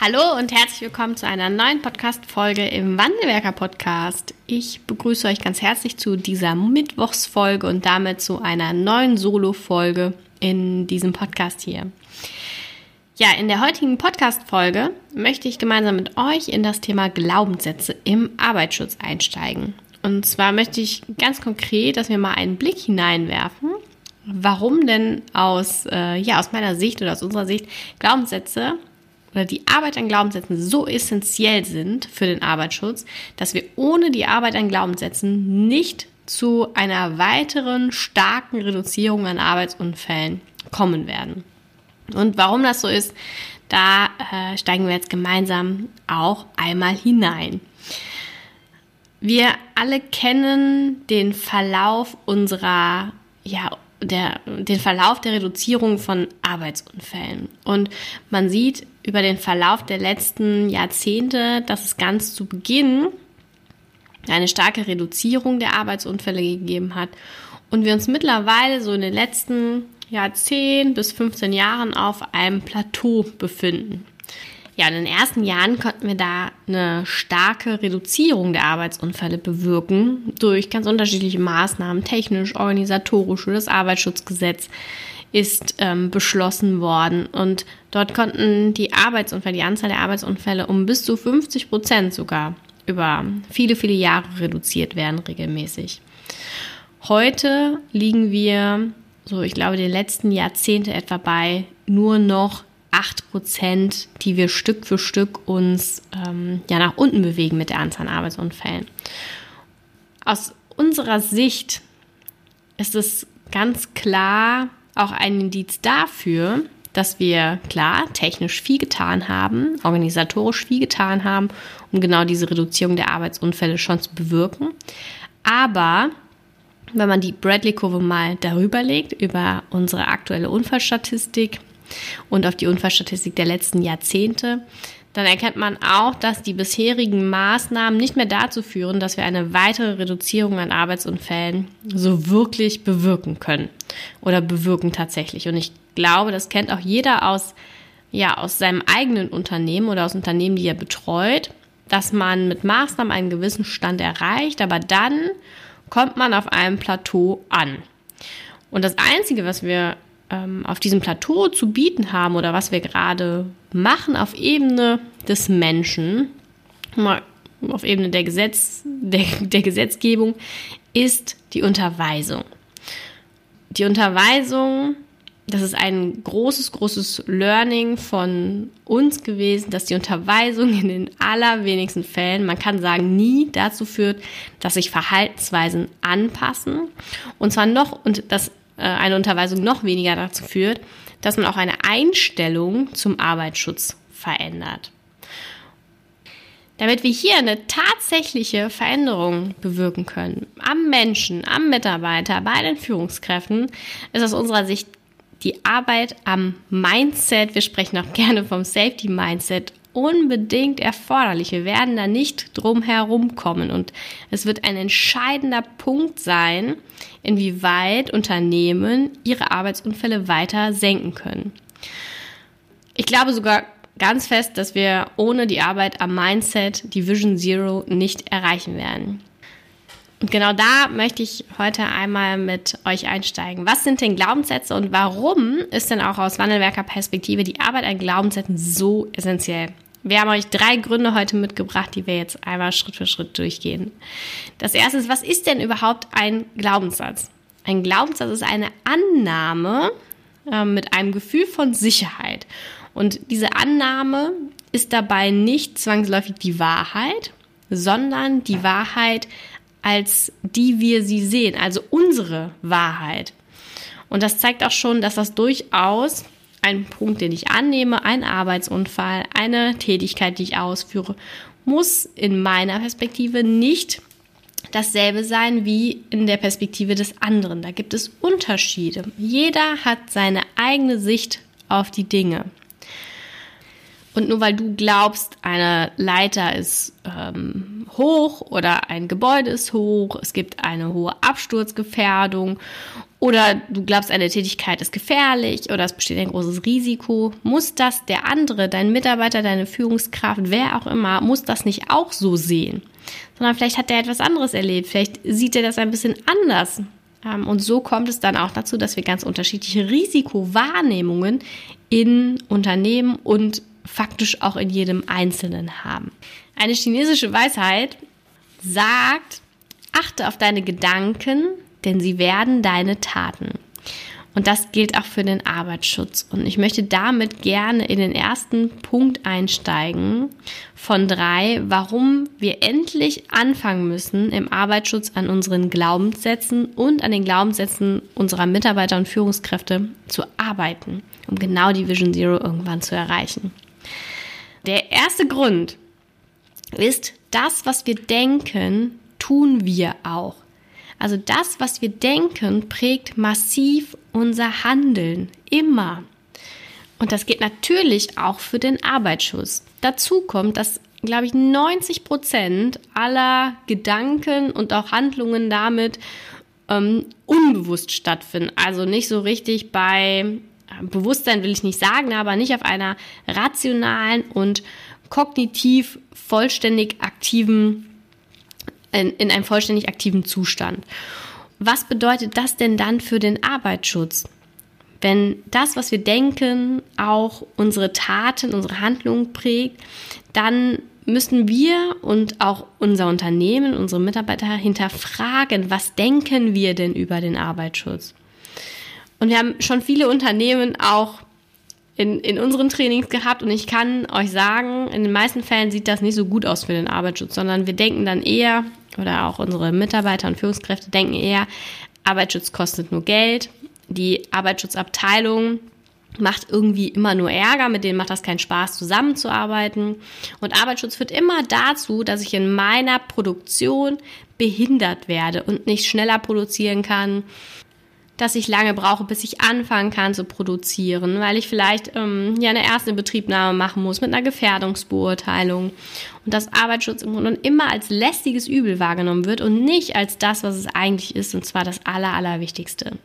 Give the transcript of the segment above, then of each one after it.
Hallo und herzlich willkommen zu einer neuen Podcast-Folge im Wandelwerker Podcast. Ich begrüße euch ganz herzlich zu dieser Mittwochsfolge und damit zu einer neuen Solo-Folge in diesem Podcast hier. Ja, in der heutigen Podcast-Folge möchte ich gemeinsam mit euch in das Thema Glaubenssätze im Arbeitsschutz einsteigen. Und zwar möchte ich ganz konkret, dass wir mal einen Blick hineinwerfen, warum denn aus, äh, ja, aus meiner Sicht oder aus unserer Sicht Glaubenssätze oder die Arbeit an Glaubenssätzen so essentiell sind für den Arbeitsschutz, dass wir ohne die Arbeit an Glaubenssätzen nicht zu einer weiteren starken Reduzierung an Arbeitsunfällen kommen werden. Und warum das so ist, da äh, steigen wir jetzt gemeinsam auch einmal hinein. Wir alle kennen den Verlauf unserer ja, der, den Verlauf der Reduzierung von Arbeitsunfällen. Und man sieht über den Verlauf der letzten Jahrzehnte, dass es ganz zu Beginn eine starke Reduzierung der Arbeitsunfälle gegeben hat und wir uns mittlerweile so in den letzten ja, 10 bis 15 Jahren auf einem Plateau befinden. Ja, in den ersten Jahren konnten wir da eine starke Reduzierung der Arbeitsunfälle bewirken durch ganz unterschiedliche Maßnahmen, technisch, organisatorisch. Das Arbeitsschutzgesetz ist ähm, beschlossen worden und dort konnten die Arbeitsunfälle, die Anzahl der Arbeitsunfälle um bis zu 50 Prozent sogar über viele, viele Jahre reduziert werden regelmäßig. Heute liegen wir, so ich glaube, die letzten Jahrzehnte etwa bei nur noch 8 Prozent, die wir Stück für Stück uns ähm, ja nach unten bewegen mit der Anzahl an Arbeitsunfällen. Aus unserer Sicht ist es ganz klar auch ein Indiz dafür, dass wir klar technisch viel getan haben, organisatorisch viel getan haben, um genau diese Reduzierung der Arbeitsunfälle schon zu bewirken. Aber wenn man die Bradley-Kurve mal darüber legt, über unsere aktuelle Unfallstatistik, und auf die Unfallstatistik der letzten Jahrzehnte, dann erkennt man auch, dass die bisherigen Maßnahmen nicht mehr dazu führen, dass wir eine weitere Reduzierung an Arbeitsunfällen so wirklich bewirken können oder bewirken tatsächlich. Und ich glaube, das kennt auch jeder aus, ja, aus seinem eigenen Unternehmen oder aus Unternehmen, die er betreut, dass man mit Maßnahmen einen gewissen Stand erreicht, aber dann kommt man auf einem Plateau an. Und das Einzige, was wir ähm, auf diesem Plateau zu bieten haben oder was wir gerade machen auf Ebene des Menschen, auf Ebene der, Gesetz, der, der Gesetzgebung, ist die Unterweisung. Die Unterweisung, das ist ein großes, großes Learning von uns gewesen, dass die Unterweisung in den allerwenigsten Fällen, man kann sagen nie, dazu führt, dass sich Verhaltensweisen anpassen. Und zwar noch, und das äh, eine Unterweisung noch weniger dazu führt, dass man auch eine Einstellung zum Arbeitsschutz verändert. Damit wir hier eine tatsächliche Veränderung bewirken können, am Menschen, am Mitarbeiter, bei den Führungskräften, ist aus unserer Sicht die Arbeit am Mindset, wir sprechen auch gerne vom Safety Mindset, unbedingt erforderlich. Wir werden da nicht drum herum kommen und es wird ein entscheidender Punkt sein, inwieweit Unternehmen ihre Arbeitsunfälle weiter senken können. Ich glaube sogar ganz fest, dass wir ohne die Arbeit am Mindset die Vision Zero nicht erreichen werden. Und genau da möchte ich heute einmal mit euch einsteigen. Was sind denn Glaubenssätze und warum ist denn auch aus Wandelwerker Perspektive die Arbeit an Glaubenssätzen so essentiell? Wir haben euch drei Gründe heute mitgebracht, die wir jetzt einmal Schritt für Schritt durchgehen. Das erste ist, was ist denn überhaupt ein Glaubenssatz? Ein Glaubenssatz ist eine Annahme äh, mit einem Gefühl von Sicherheit. Und diese Annahme ist dabei nicht zwangsläufig die Wahrheit, sondern die Wahrheit, als die wir sie sehen, also unsere Wahrheit. Und das zeigt auch schon, dass das durchaus ein Punkt, den ich annehme, ein Arbeitsunfall, eine Tätigkeit, die ich ausführe, muss in meiner Perspektive nicht dasselbe sein wie in der Perspektive des anderen. Da gibt es Unterschiede. Jeder hat seine eigene Sicht auf die Dinge. Und nur weil du glaubst, eine Leiter ist ähm, hoch oder ein Gebäude ist hoch, es gibt eine hohe Absturzgefährdung oder du glaubst, eine Tätigkeit ist gefährlich oder es besteht ein großes Risiko, muss das der andere, dein Mitarbeiter, deine Führungskraft, wer auch immer, muss das nicht auch so sehen? Sondern vielleicht hat er etwas anderes erlebt, vielleicht sieht er das ein bisschen anders. Ähm, und so kommt es dann auch dazu, dass wir ganz unterschiedliche Risikowahrnehmungen in Unternehmen und faktisch auch in jedem Einzelnen haben. Eine chinesische Weisheit sagt, achte auf deine Gedanken, denn sie werden deine Taten. Und das gilt auch für den Arbeitsschutz. Und ich möchte damit gerne in den ersten Punkt einsteigen von drei, warum wir endlich anfangen müssen, im Arbeitsschutz an unseren Glaubenssätzen und an den Glaubenssätzen unserer Mitarbeiter und Führungskräfte zu arbeiten, um genau die Vision Zero irgendwann zu erreichen. Der erste Grund ist, das, was wir denken, tun wir auch. Also das, was wir denken, prägt massiv unser Handeln. Immer. Und das geht natürlich auch für den Arbeitsschutz. Dazu kommt, dass, glaube ich, 90 Prozent aller Gedanken und auch Handlungen damit ähm, unbewusst stattfinden. Also nicht so richtig bei Bewusstsein will ich nicht sagen, aber nicht auf einer rationalen und kognitiv vollständig aktiven, in, in einem vollständig aktiven Zustand. Was bedeutet das denn dann für den Arbeitsschutz? Wenn das, was wir denken, auch unsere Taten, unsere Handlungen prägt, dann müssen wir und auch unser Unternehmen, unsere Mitarbeiter hinterfragen, was denken wir denn über den Arbeitsschutz? Und wir haben schon viele Unternehmen auch in, in unseren Trainings gehabt. Und ich kann euch sagen, in den meisten Fällen sieht das nicht so gut aus für den Arbeitsschutz, sondern wir denken dann eher, oder auch unsere Mitarbeiter und Führungskräfte denken eher, Arbeitsschutz kostet nur Geld, die Arbeitsschutzabteilung macht irgendwie immer nur Ärger, mit denen macht das keinen Spaß, zusammenzuarbeiten. Und Arbeitsschutz führt immer dazu, dass ich in meiner Produktion behindert werde und nicht schneller produzieren kann, dass ich lange brauche, bis ich anfangen kann zu produzieren, weil ich vielleicht ähm, ja eine erste Betriebnahme machen muss mit einer Gefährdungsbeurteilung und dass Arbeitsschutz im Grunde immer als lästiges Übel wahrgenommen wird und nicht als das, was es eigentlich ist, und zwar das Aller, Allerwichtigste.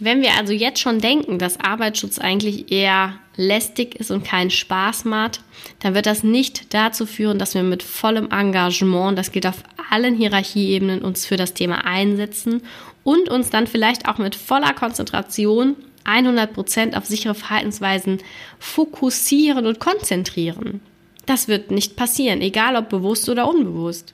Wenn wir also jetzt schon denken, dass Arbeitsschutz eigentlich eher lästig ist und keinen Spaß macht, dann wird das nicht dazu führen, dass wir mit vollem Engagement, das gilt auf allen Hierarchieebenen, uns für das Thema einsetzen und uns dann vielleicht auch mit voller Konzentration 100% auf sichere Verhaltensweisen fokussieren und konzentrieren. Das wird nicht passieren, egal ob bewusst oder unbewusst.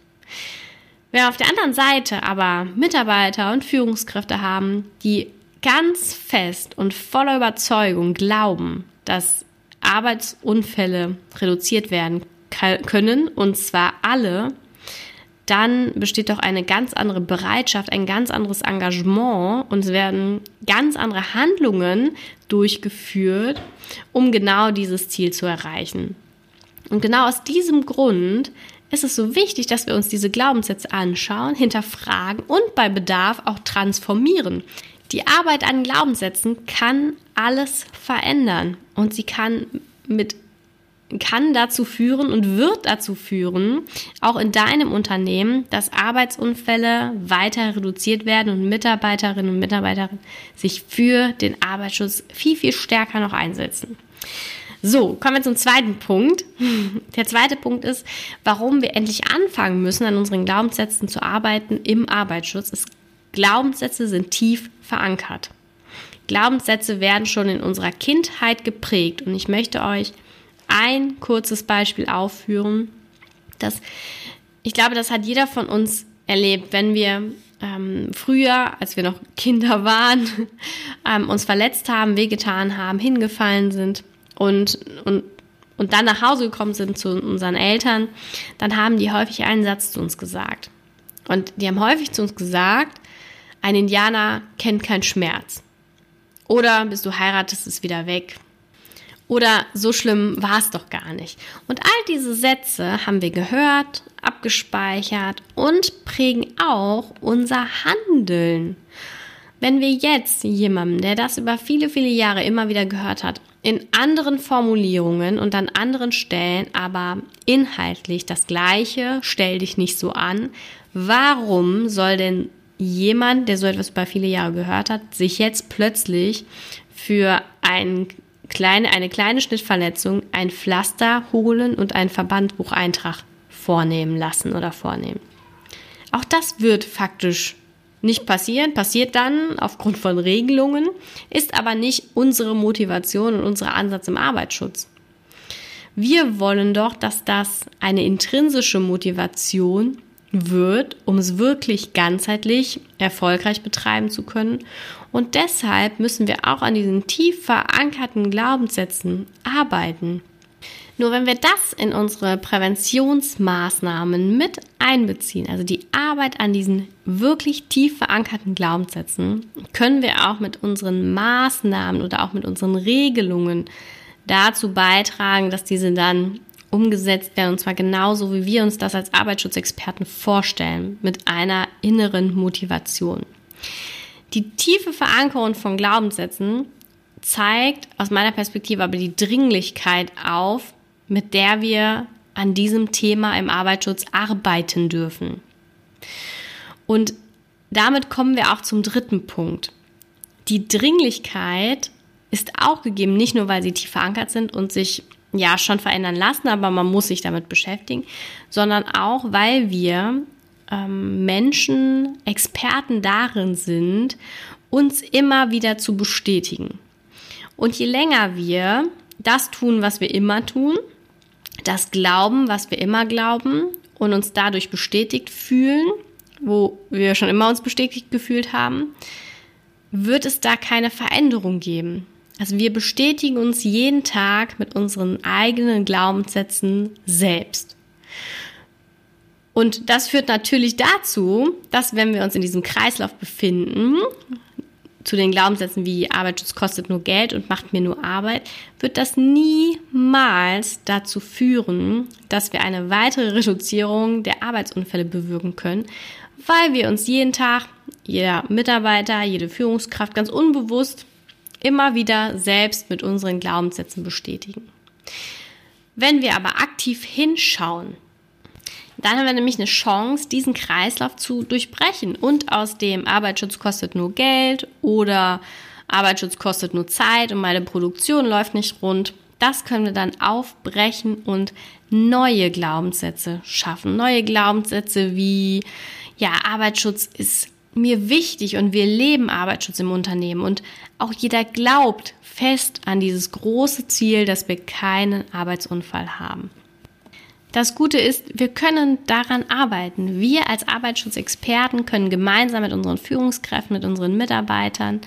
Wer auf der anderen Seite aber Mitarbeiter und Führungskräfte haben, die ganz fest und voller Überzeugung glauben, dass Arbeitsunfälle reduziert werden können, und zwar alle, dann besteht doch eine ganz andere Bereitschaft, ein ganz anderes Engagement und es werden ganz andere Handlungen durchgeführt, um genau dieses Ziel zu erreichen. Und genau aus diesem Grund ist es so wichtig, dass wir uns diese Glaubenssätze anschauen, hinterfragen und bei Bedarf auch transformieren. Die Arbeit an Glaubenssätzen kann alles verändern und sie kann mit kann dazu führen und wird dazu führen, auch in deinem Unternehmen, dass Arbeitsunfälle weiter reduziert werden und Mitarbeiterinnen und Mitarbeiter sich für den Arbeitsschutz viel, viel stärker noch einsetzen. So, kommen wir zum zweiten Punkt. Der zweite Punkt ist, warum wir endlich anfangen müssen, an unseren Glaubenssätzen zu arbeiten im Arbeitsschutz. Ist, Glaubenssätze sind tief verankert. Glaubenssätze werden schon in unserer Kindheit geprägt und ich möchte euch ein kurzes Beispiel aufführen. Das, ich glaube, das hat jeder von uns erlebt, wenn wir ähm, früher, als wir noch Kinder waren, ähm, uns verletzt haben, wehgetan haben, hingefallen sind und, und, und dann nach Hause gekommen sind zu unseren Eltern, dann haben die häufig einen Satz zu uns gesagt. Und die haben häufig zu uns gesagt, ein Indianer kennt keinen Schmerz. Oder bis du heiratest, ist wieder weg. Oder so schlimm war es doch gar nicht. Und all diese Sätze haben wir gehört, abgespeichert und prägen auch unser Handeln. Wenn wir jetzt jemandem, der das über viele, viele Jahre immer wieder gehört hat, in anderen Formulierungen und an anderen Stellen, aber inhaltlich das Gleiche, stell dich nicht so an, warum soll denn jemand, der so etwas über viele Jahre gehört hat, sich jetzt plötzlich für ein kleine, eine kleine Schnittverletzung ein Pflaster holen und einen Verbandbucheintrag vornehmen lassen oder vornehmen? Auch das wird faktisch nicht passieren, passiert dann aufgrund von Regelungen, ist aber nicht unsere Motivation und unser Ansatz im Arbeitsschutz. Wir wollen doch, dass das eine intrinsische Motivation wird, um es wirklich ganzheitlich erfolgreich betreiben zu können. Und deshalb müssen wir auch an diesen tief verankerten Glaubenssätzen arbeiten. Nur wenn wir das in unsere Präventionsmaßnahmen mit einbeziehen, also die Arbeit an diesen wirklich tief verankerten Glaubenssätzen, können wir auch mit unseren Maßnahmen oder auch mit unseren Regelungen dazu beitragen, dass diese dann umgesetzt werden, und zwar genauso, wie wir uns das als Arbeitsschutzexperten vorstellen, mit einer inneren Motivation. Die tiefe Verankerung von Glaubenssätzen zeigt aus meiner Perspektive aber die Dringlichkeit auf, mit der wir an diesem Thema im Arbeitsschutz arbeiten dürfen. Und damit kommen wir auch zum dritten Punkt. Die Dringlichkeit ist auch gegeben, nicht nur weil sie tief verankert sind und sich ja schon verändern lassen, aber man muss sich damit beschäftigen, sondern auch weil wir ähm, Menschen Experten darin sind, uns immer wieder zu bestätigen. Und je länger wir das tun, was wir immer tun, das glauben, was wir immer glauben und uns dadurch bestätigt fühlen, wo wir schon immer uns bestätigt gefühlt haben, wird es da keine Veränderung geben. Also wir bestätigen uns jeden Tag mit unseren eigenen Glaubenssätzen selbst. Und das führt natürlich dazu, dass wenn wir uns in diesem Kreislauf befinden, zu den Glaubenssätzen wie Arbeitsschutz kostet nur Geld und macht mir nur Arbeit, wird das niemals dazu führen, dass wir eine weitere Reduzierung der Arbeitsunfälle bewirken können, weil wir uns jeden Tag, jeder Mitarbeiter, jede Führungskraft ganz unbewusst immer wieder selbst mit unseren Glaubenssätzen bestätigen. Wenn wir aber aktiv hinschauen, dann haben wir nämlich eine Chance, diesen Kreislauf zu durchbrechen und aus dem Arbeitsschutz kostet nur Geld oder Arbeitsschutz kostet nur Zeit und meine Produktion läuft nicht rund. Das können wir dann aufbrechen und neue Glaubenssätze schaffen. Neue Glaubenssätze wie, ja, Arbeitsschutz ist mir wichtig und wir leben Arbeitsschutz im Unternehmen und auch jeder glaubt fest an dieses große Ziel, dass wir keinen Arbeitsunfall haben. Das Gute ist, wir können daran arbeiten. Wir als Arbeitsschutzexperten können gemeinsam mit unseren Führungskräften, mit unseren Mitarbeitern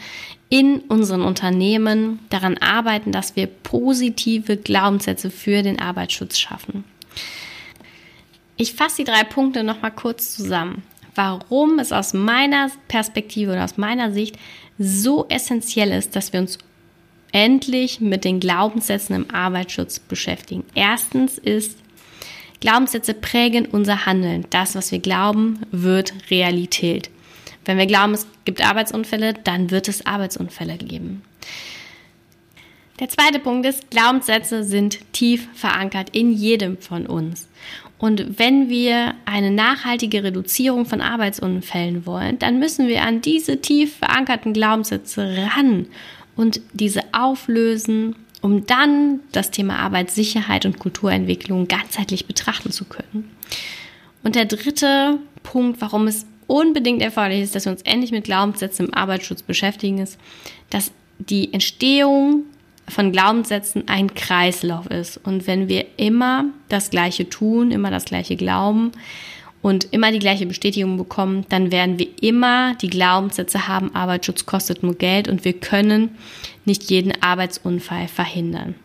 in unseren Unternehmen daran arbeiten, dass wir positive Glaubenssätze für den Arbeitsschutz schaffen. Ich fasse die drei Punkte nochmal kurz zusammen. Warum es aus meiner Perspektive oder aus meiner Sicht so essentiell ist, dass wir uns endlich mit den Glaubenssätzen im Arbeitsschutz beschäftigen. Erstens ist Glaubenssätze prägen unser Handeln. Das, was wir glauben, wird Realität. Wenn wir glauben, es gibt Arbeitsunfälle, dann wird es Arbeitsunfälle geben. Der zweite Punkt ist, Glaubenssätze sind tief verankert in jedem von uns. Und wenn wir eine nachhaltige Reduzierung von Arbeitsunfällen wollen, dann müssen wir an diese tief verankerten Glaubenssätze ran und diese auflösen um dann das Thema Arbeitssicherheit und Kulturentwicklung ganzheitlich betrachten zu können. Und der dritte Punkt, warum es unbedingt erforderlich ist, dass wir uns endlich mit Glaubenssätzen im Arbeitsschutz beschäftigen, ist, dass die Entstehung von Glaubenssätzen ein Kreislauf ist. Und wenn wir immer das Gleiche tun, immer das Gleiche glauben, und immer die gleiche Bestätigung bekommen, dann werden wir immer die Glaubenssätze haben, Arbeitsschutz kostet nur Geld und wir können nicht jeden Arbeitsunfall verhindern.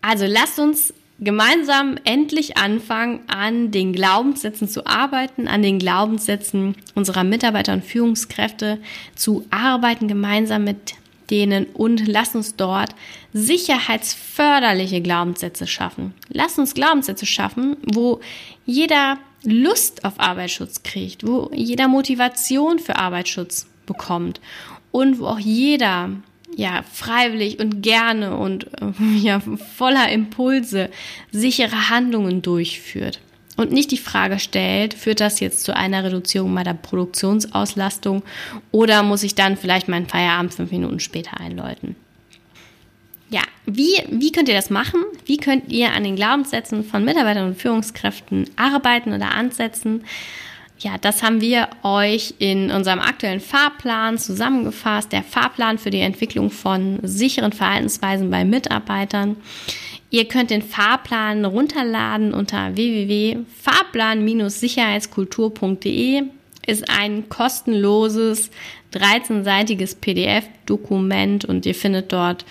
Also lasst uns gemeinsam endlich anfangen, an den Glaubenssätzen zu arbeiten, an den Glaubenssätzen unserer Mitarbeiter und Führungskräfte zu arbeiten, gemeinsam mit dehnen und lass uns dort sicherheitsförderliche Glaubenssätze schaffen. Lass uns Glaubenssätze schaffen, wo jeder Lust auf Arbeitsschutz kriegt, wo jeder Motivation für Arbeitsschutz bekommt und wo auch jeder ja freiwillig und gerne und äh, ja voller Impulse sichere Handlungen durchführt und nicht die Frage stellt, führt das jetzt zu einer Reduzierung meiner Produktionsauslastung oder muss ich dann vielleicht meinen Feierabend fünf Minuten später einläuten? Ja, wie, wie könnt ihr das machen? Wie könnt ihr an den Glaubenssätzen von Mitarbeitern und Führungskräften arbeiten oder ansetzen? Ja, das haben wir euch in unserem aktuellen Fahrplan zusammengefasst. Der Fahrplan für die Entwicklung von sicheren Verhaltensweisen bei Mitarbeitern. Ihr könnt den Fahrplan runterladen unter www.fahrplan-sicherheitskultur.de. Ist ein kostenloses 13-seitiges PDF-Dokument und ihr findet dort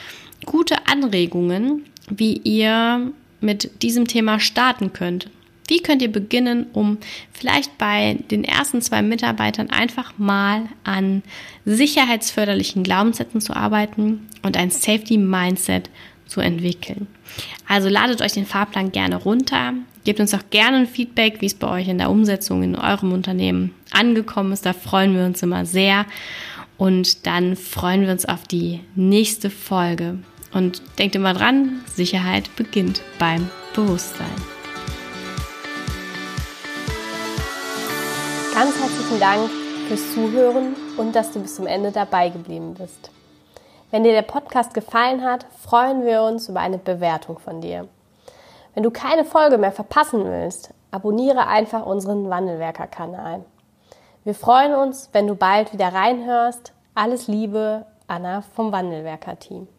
gute Anregungen, wie ihr mit diesem Thema starten könnt. Wie könnt ihr beginnen, um vielleicht bei den ersten zwei Mitarbeitern einfach mal an sicherheitsförderlichen Glaubenssätzen zu arbeiten und ein Safety Mindset zu entwickeln? Also ladet euch den Fahrplan gerne runter. Gebt uns auch gerne ein Feedback, wie es bei euch in der Umsetzung in eurem Unternehmen angekommen ist. Da freuen wir uns immer sehr. Und dann freuen wir uns auf die nächste Folge. Und denkt immer dran, Sicherheit beginnt beim Bewusstsein. Ganz herzlichen Dank fürs Zuhören und dass du bis zum Ende dabei geblieben bist. Wenn dir der Podcast gefallen hat, freuen wir uns über eine Bewertung von dir. Wenn du keine Folge mehr verpassen willst, abonniere einfach unseren Wandelwerker-Kanal. Wir freuen uns, wenn du bald wieder reinhörst. Alles Liebe, Anna vom Wandelwerker-Team.